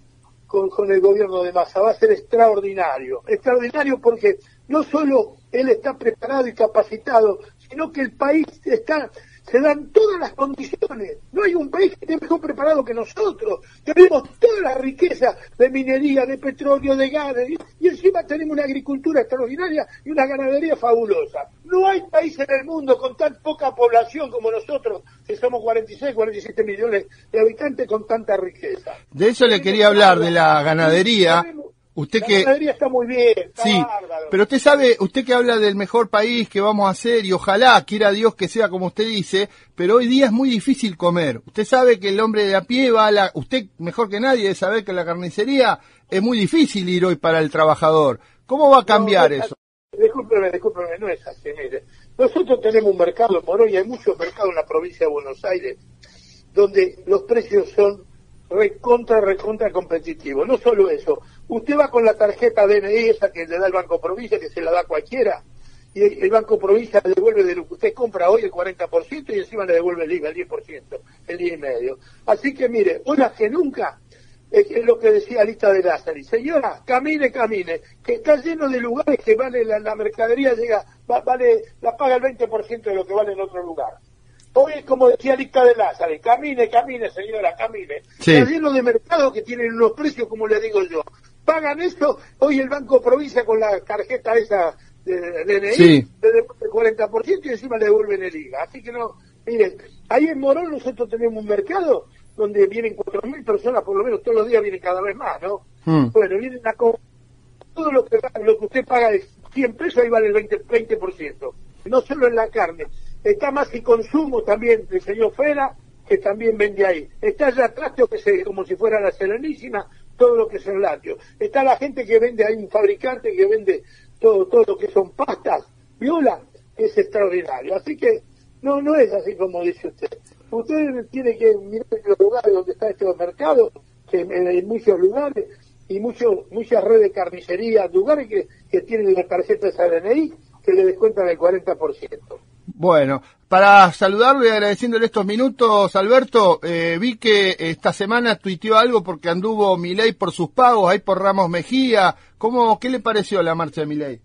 con, con el gobierno de Massa. Va a ser extraordinario. Extraordinario porque no solo él está preparado y capacitado, sino que el país está, se dan todas las condiciones. No hay un país que esté mejor preparado que nosotros. Tenemos toda la riqueza de minería, de petróleo, de gas, de- y encima tenemos una agricultura extraordinaria y una ganadería fabulosa. No hay país en el mundo con tan poca población como nosotros, que somos 46, 47 millones de habitantes con tanta riqueza. De eso le quería hablar, de la ganadería. Usted la que ganadería está muy bien, está Sí, bárbaro. pero usted sabe, usted que habla del mejor país que vamos a hacer y ojalá quiera Dios que sea como usted dice, pero hoy día es muy difícil comer. Usted sabe que el hombre de a pie va a la, usted mejor que nadie debe saber que la carnicería es muy difícil ir hoy para el trabajador. ¿Cómo va a cambiar No, no es eso? Discúlpeme, discúlpeme, no es así, mire. Nosotros tenemos un mercado en Morón y hay muchos mercados en la provincia de Buenos Aires donde los precios son recontra, recontra competitivos. No solo eso, usted va con la tarjeta DNI esa que le da el Banco Provincia, que se la da cualquiera, y el, el Banco Provincia le devuelve de lo que usted compra hoy el 40% y encima le devuelve el IVA, el 10%, el 10 y medio. Así que mire, más que nunca, es, es lo que decía Lista de Lázari, señora, camine, camine, que está lleno de lugares que vale la, la mercadería llega, va- vale, la paga el 20% de lo que vale en otro lugar. Hoy es como decía Lista de Lázaro, camine, camine, señora, camine. Sí. Está lleno de mercados que tienen unos precios como le digo yo. Pagan eso, hoy el Banco Provincia con la tarjeta esa de, DNI, Sí. le devuelve el 40% y encima le devuelven el IVA. Así que no, miren, ahí en Morón nosotros tenemos un mercado donde vienen 4.000 personas, por lo menos todos los días vienen cada vez más, ¿no? Mm. Bueno, vienen a todo lo que, lo que usted paga es 100 pesos, ahí vale el 20%, 20%. No solo en la carne. Está más y consumo también del señor Fera, que también vende ahí. Está ya Trastio, que se, como si fuera la Serenísima, todo lo que es el. Está la gente que vende, hay un fabricante que vende todo, todo lo que son pastas, viola, que es extraordinario. Así que no, no es así como dice usted. Usted tiene que mirar los lugares donde está este mercado, que en, en muchos lugares, y mucho, muchas redes de carnicería, lugares que, que tienen la tarjeta de DNI que le descuentan el 40%. Bueno, para saludarlo y agradeciéndole estos minutos, Alberto, eh, vi que esta semana tuiteó algo porque anduvo Milei por sus pagos, ahí por Ramos Mejía. ¿Cómo, qué le pareció la marcha de Milei?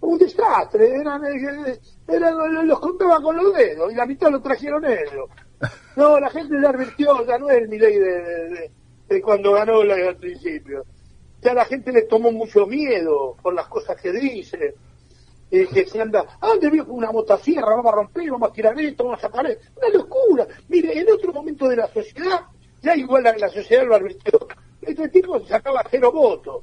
Un desastre, eran, eh, eran- los contaban con los dedos y la mitad lo trajeron ellos. No, la gente ya advirtió, ya no es el Milei de, de- de- de cuando ganó la- al principio. Ya la gente le tomó mucho miedo por las cosas que dice. Eh, que se anda, ah, ¿dónde vio una motosierra? Vamos a romper, vamos a tirar esto, vamos a sacar esto. Una locura. Mire, en otro momento de la sociedad, ya igual la, la sociedad lo advirtió. Este tipo sacaba cero votos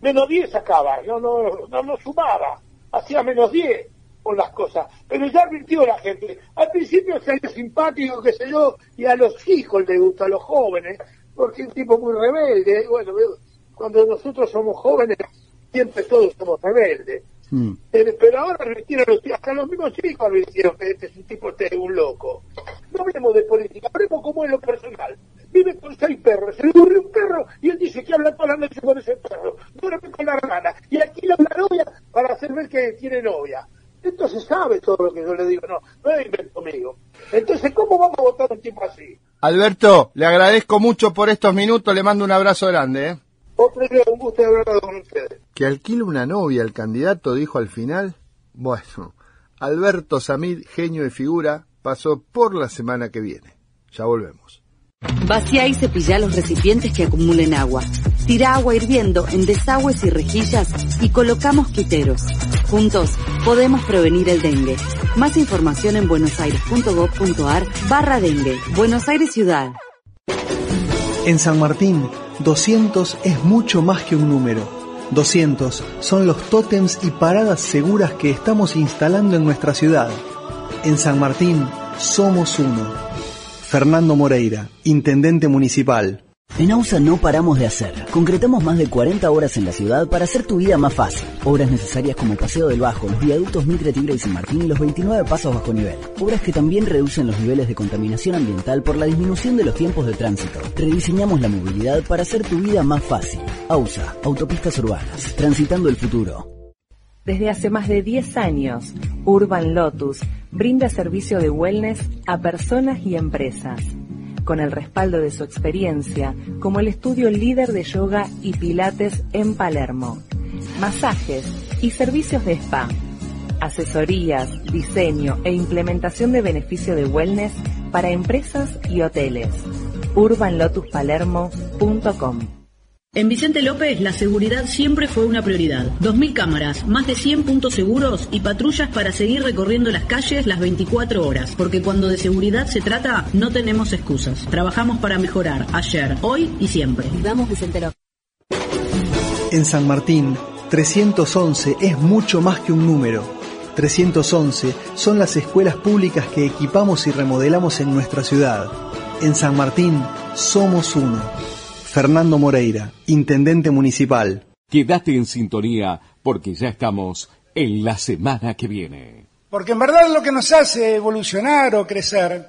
menos 10 sacaba, no, no, no, no sumaba, hacía menos 10 con las cosas, pero ya advirtió la gente, al principio se simpático, qué sé yo, y a los hijos les gusta, a los jóvenes, porque es un tipo muy rebelde, y bueno, cuando nosotros somos jóvenes, siempre todos somos rebeldes, Eh, pero ahora advirtieron los hasta los mismos chicos advirtieron que este es un tipo, este es un loco. No hablemos de política, hablemos como es lo personal. Vive con seis perros, se le ocurre un perro y él dice que habla toda la noche con ese perro. Duerme con la rana y alquila una novia para hacer ver que tiene novia. Esto se sabe todo lo que yo le digo, no, no es invento conmigo. Entonces, ¿cómo vamos a votar un tipo así? Alberto, le agradezco mucho por estos minutos, le mando un abrazo grande. ¿eh? Otro día, un gusto de hablar con ustedes. Que alquile una novia el candidato, dijo al final. Bueno, Alberto Samid, genio de figura, pasó por la semana que viene. Ya volvemos. Vacía y cepilla los recipientes que acumulen agua. Tira agua hirviendo en desagües y rejillas y colocamos quiteros. Juntos podemos prevenir el dengue. Más información en buenosaires.gov.ar barra dengue. Buenos Aires Ciudad. En San Martín, 200 es mucho más que un número. 200 son los tótems y paradas seguras que estamos instalando en nuestra ciudad. En San Martín, somos uno. Fernando Moreira, Intendente Municipal. En AUSA no paramos de hacer. Concretamos más de 40 horas en la ciudad para hacer tu vida más fácil. Obras necesarias como el Paseo del Bajo, los viaductos Mitre, Tigre y San Martín y los 29 pasos bajo nivel. Obras que también reducen los niveles de contaminación ambiental por la disminución de los tiempos de tránsito. Rediseñamos la movilidad para hacer tu vida más fácil. AUSA, Autopistas Urbanas, transitando el futuro. Desde hace más de 10 años, Urban Lotus brinda servicio de wellness a personas y empresas, con el respaldo de su experiencia como el estudio líder de yoga y pilates en Palermo, masajes y servicios de spa, asesorías, diseño e implementación de beneficio de wellness para empresas y hoteles. urbanlotuspalermo.com En Vicente López, la seguridad siempre fue una prioridad. 2.000 cámaras, más de 100 puntos seguros y patrullas para seguir recorriendo las calles las 24 horas. Porque cuando de seguridad se trata, no tenemos excusas. Trabajamos para mejorar ayer, hoy y siempre. Vamos Vicente López. En San Martín, 311 es mucho más que un número. 311 son las escuelas públicas que equipamos y remodelamos en nuestra ciudad. En San Martín, somos uno. Fernando Moreira, Intendente Municipal. Quédate en sintonía porque ya estamos en la semana que viene. Porque en verdad lo que nos hace evolucionar o crecer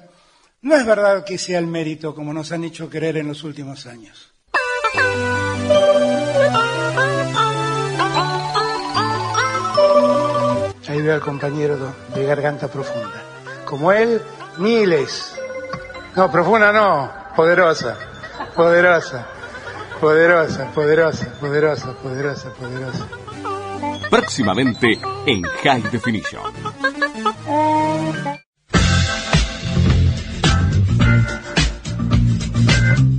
no es verdad que sea el mérito como nos han hecho creer en los últimos años. Ahí veo al compañero de garganta profunda. Como él, miles. No, profunda no, poderosa, poderosa, poderosa, poderosa, poderosa, poderosa, poderosa. Próximamente en High Definition.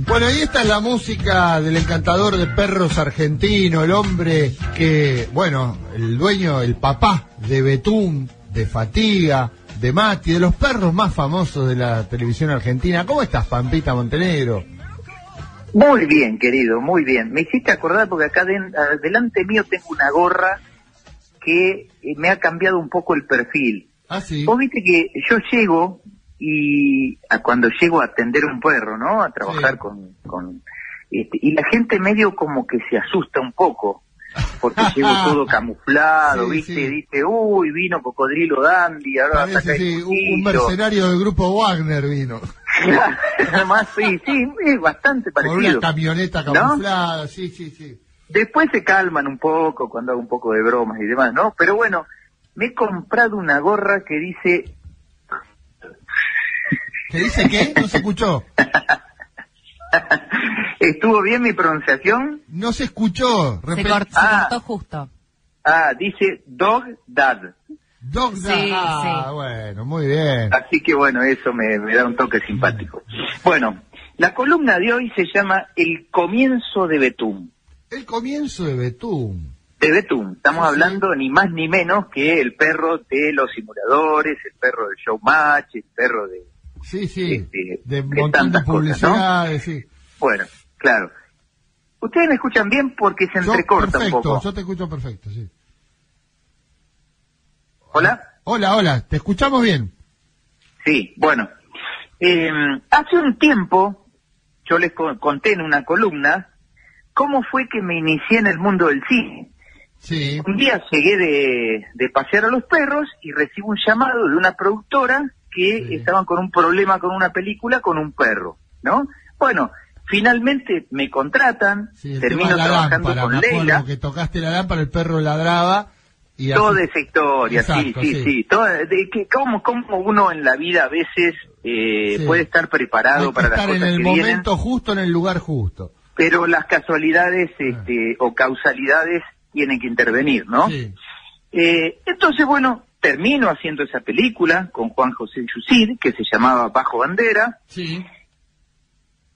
Bueno, ahí está la música del encantador de perros argentino, el hombre que, bueno, el dueño, el papá de Betún, de Fatiga, de Mati, de los perros más famosos de la televisión argentina. ¿Cómo estás, Pampita Montenegro? Muy bien, querido, muy bien. Me hiciste acordar porque acá den- delante mío tengo una gorra que eh, me ha cambiado un poco el perfil. Ah, sí. Vos viste que yo llego y a cuando llego a atender un perro, ¿no? A trabajar con, con este, y la gente medio como que se asusta un poco porque llego todo camuflado, Sí, ¿viste? sí. Dice, uy, vino cocodrilo dandy, ahora Parece, el sí, un, un cuchillo". mercenario del grupo Wagner vino. Además, sí, sí, es bastante Con parecido. una camioneta ¿No? camuflada, sí, sí, sí. Después se calman un poco cuando hago un poco de bromas y demás, ¿no? Pero bueno, me he comprado una gorra que dice... ¿Qué dice qué? No se escuchó. ¿Estuvo bien mi pronunciación? No se escuchó. Se, cort- se Ah. cortó justo. Ah, dice Dog Dad. Dog Sí. Ah, sí. bueno, muy bien. Así que bueno, eso me, me da un toque simpático. Bueno, la columna de hoy se llama El comienzo de Betún. El comienzo de Betún. De Betún. Estamos hablando ni más ni menos que el perro de los simuladores, el perro del showmatch, el perro de... Sí, sí. Este, de de tantas cosas, ¿no? publicidades, sí. Bueno, claro. Ustedes me escuchan bien porque se Yo, entrecorta un perfecto, poco. yo te escucho perfecto, sí. ¿Hola? Hola, hola, te escuchamos bien. Sí, bueno. Eh, hace un tiempo yo les co- conté en una columna cómo fue que me inicié en el mundo del cine. Sí. Un día llegué de, de pasear a los perros y recibo un llamado de una productora que estaban con un problema con una película con un perro, ¿no? Bueno, finalmente me contratan, Sí, termino trabajando lámpara, con Leila. que tocaste la lámpara, el perro ladraba y así- Toda esa historia, Exacto, sí, sí, sí. Toda- de que cómo, cómo uno en la vida a veces eh, Sí. puede estar preparado para las estar en cosas el que vienen, momento justo, en el lugar justo. pero las casualidades Ah. este, o causalidades tienen que intervenir, ¿no? Sí. Eh, entonces, bueno, termino haciendo esa película con Juan José Yusid, que se llamaba Bajo Bandera. Sí.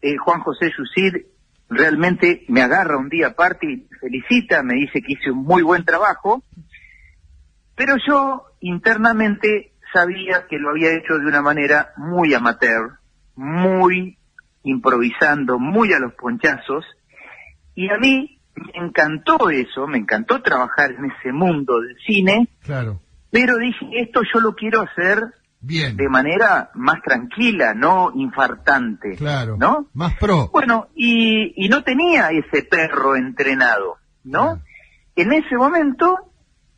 Eh, Juan José Yusid realmente me agarra un día aparte y felicita, me dice que hice un muy buen trabajo, pero yo internamente sabía que lo había hecho de una manera muy amateur, muy improvisando, muy a los ponchazos, y a mí me encantó eso, me encantó trabajar en ese mundo del cine, Claro. pero dije, esto yo lo quiero hacer Bien. de manera más tranquila, no infartante, Claro. ¿no? Más pro. Bueno, y, y no tenía ese perro entrenado, ¿no? En ese momento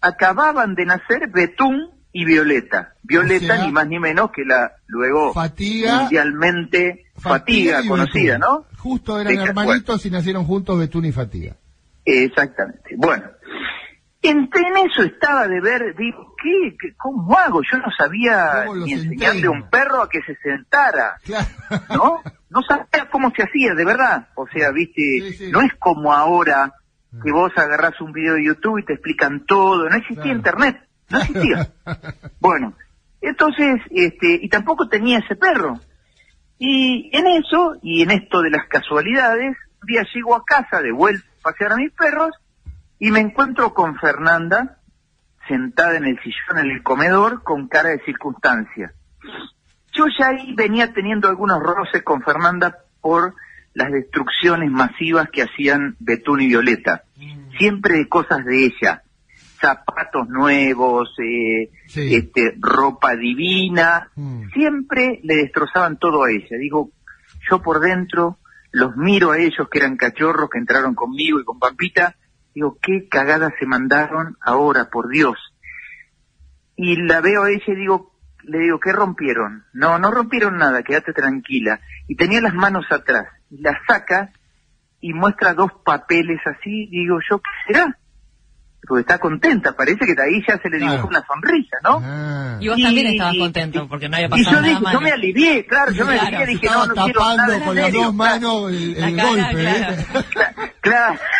acababan de nacer Betún y Violeta. Violeta O sea, ni más ni menos que la luego Fatiga- mundialmente Fatiga, y conocida, Betún. ¿no? Justo eran hermanitos y nacieron juntos Betún y Fatiga. Exactamente. Bueno, en, en eso estaba de ver, digo, ¿qué, qué- ¿cómo hago? Yo no sabía ¿Cómo los ni enseñarle a un perro a que se sentara, ¿no? No sabía cómo se hacía, de verdad. O sea, viste, no es como ahora que vos agarrás un video de YouTube y te explican todo, no existía internet, no existía. Bueno, entonces, este, y tampoco tenía ese perro. Y en eso, y en esto de las casualidades, un día llego a casa de vuelta a pasear a mis perros y me encuentro con Fernanda sentada en el sillón en el comedor con cara de circunstancia. Yo ya ahí venía teniendo algunos roces con Fernanda por las destrucciones masivas que hacían Betún y Violeta. siempre de cosas de ella, zapatos nuevos, eh, este, ropa divina, siempre le destrozaban todo a ella. Digo, yo por dentro los miro a ellos que eran cachorros que entraron conmigo y con Pampita, digo, qué cagada se mandaron ahora, por Dios. Y la veo a ella y digo, le digo, ¿qué rompieron? No, no rompieron nada, quédate tranquila. Y tenía las manos atrás, y la saca y muestra dos papeles así, digo yo, ¿qué será? Porque está contenta, parece que de ahí ya se le dibujó una sonrisa, ¿no? Ah. Y vos también estabas contento porque no había Y pasado yo, nada dije, malo. yo me alivié, claro, yo me alivié, dije, no, no quiero nada con las dos manos el, cara, golpe. claro. ¿eh? Claro.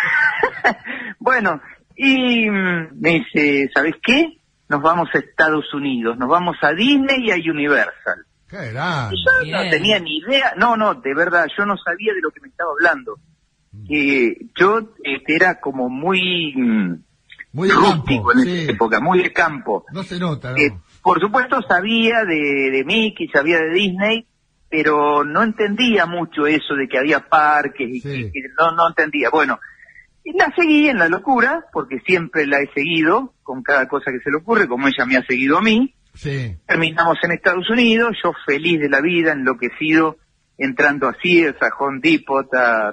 bueno, y mm, me dice, ¿sabes qué? Nos vamos a Estados Unidos, nos vamos a Disney y a Universal. Qué grande. Yo no tenía ni idea, no, no, de verdad, yo no sabía de lo que me estaba hablando. Eh, yo este, era como muy, mm, Muy de rústico campo, en sí. esa época, muy de campo. No se nota, ¿no? Eh, por supuesto sabía de, de Mickey, sabía de Disney, pero no entendía mucho eso de que había parques y que- que no, no entendía. Bueno, y la seguí en la locura, porque siempre la he seguido con cada cosa que se le ocurre, como ella me ha seguido a mí. Sí. Terminamos en Estados Unidos, yo feliz de la vida, enloquecido, entrando a Sears, a Home Depot, a,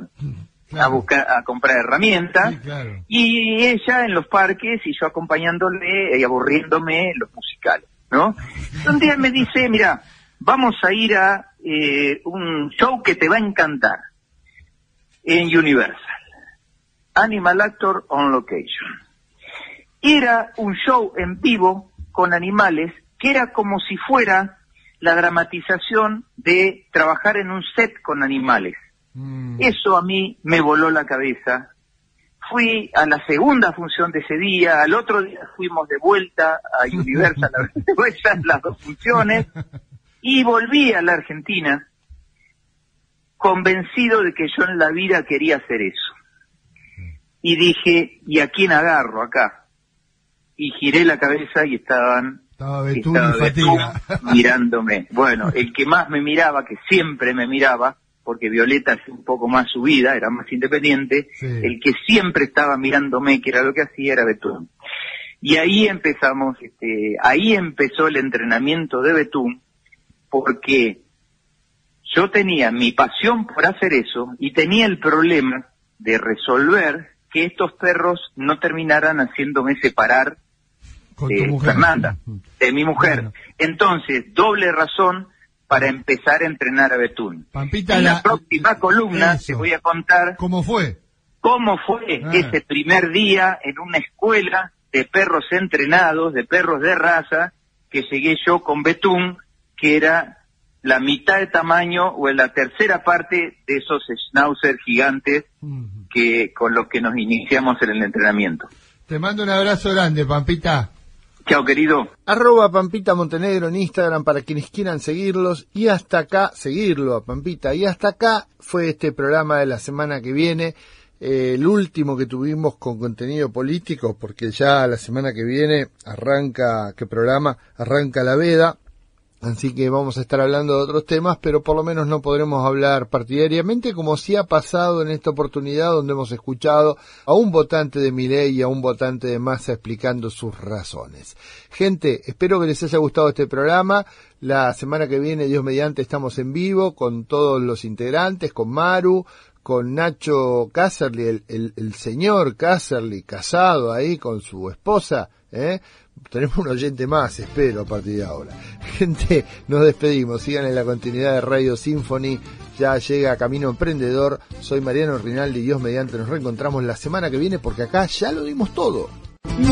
a buscar, a comprar herramientas. Claro. Y ella en los parques y yo acompañándole y aburriéndome en los musicales, ¿no? Un día me dice, mira, vamos a ir a eh, un show que te va a encantar en Universal. Animal Actor on Location. Era un show en vivo con animales que era como si fuera la dramatización de trabajar en un set con animales. Eso a mí me voló la cabeza. Fui a la segunda función de ese día, al otro día fuimos de vuelta a Universal a las dos funciones y volví a la Argentina convencido de que yo en la vida quería hacer eso. Y dije, ¿y a quién agarro acá? Y giré la cabeza y estaban Estaba Betún estaba y Betún fatiga. mirándome. Bueno, el que más me miraba, que siempre me miraba, porque Violeta hacía un poco más su vida, era más independiente, el que siempre estaba mirándome, que era lo que hacía, era Betún. Y ahí empezamos, este, ahí empezó el entrenamiento de Betún, porque yo tenía mi pasión por hacer eso y tenía el problema de resolver que estos perros no terminaran haciéndome separar de mujer. Fernanda, de mi mujer. Entonces, doble razón para empezar a entrenar a Betún. Pampita, en la, la- próxima columna Eso. te voy a contar ¿Cómo fue? cómo fue Ah. ese primer día en una escuela de perros entrenados, de perros de raza, que llegué yo con Betún, que era la mitad de tamaño o en la tercera parte de esos schnauzer gigantes que con los que nos iniciamos en el entrenamiento. Te mando un abrazo grande, Pampita. Arroba Pampita Montenegro en Instagram para quienes quieran seguirlos. Y hasta acá, seguirlo a Pampita. Y hasta acá fue este programa de la semana que viene. eh, el último que tuvimos con contenido político, porque ya la semana que viene arranca, ¿qué programa? Arranca la veda. Así que vamos a estar hablando de otros temas, pero por lo menos no podremos hablar partidariamente como sí ha pasado en esta oportunidad donde hemos escuchado a un votante de Milei y a un votante de Massa explicando sus razones. Gente, espero que les haya gustado este programa. La semana que viene, Dios mediante, estamos en vivo con todos los integrantes, con Maru, con Nacho Casserly, el, señor Casserly, casado ahí con su esposa, ¿eh? Tenemos un oyente más, espero, a partir de ahora. Gente, nos despedimos. Sigan en la continuidad de Radio Symphony. Ya llega Camino Emprendedor. Soy Mariano Rinaldi. Dios mediante nos reencontramos la semana que viene porque acá ya lo dimos todo.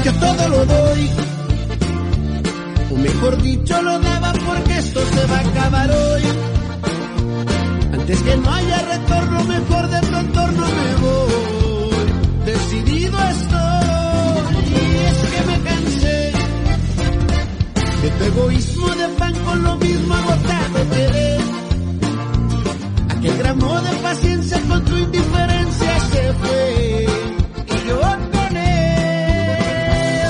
Yo todo lo doy, o mejor dicho lo daba porque esto se va a acabar hoy. Antes que no haya retorno, mejor de tu entorno me voy. de tu egoísmo de pan con lo mismo agotado te ves. Aquel gramo de paciencia con tu indiferencia se fue. Y yo con él.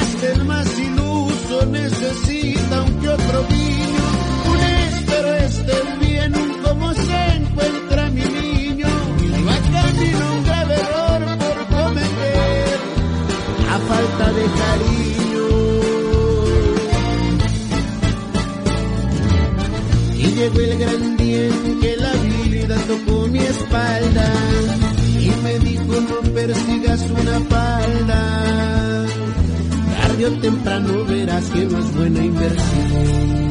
Hasta el más iluso necesita un que otro vino. Un espero este bien, un cómo se encuentra mi niño. Y va camino un grave error por cometer. A falta de cariño. Llegó el gran día en que la vida tocó mi espalda y me dijo no persigas una falda. Tarde o temprano verás que no es buena inversión.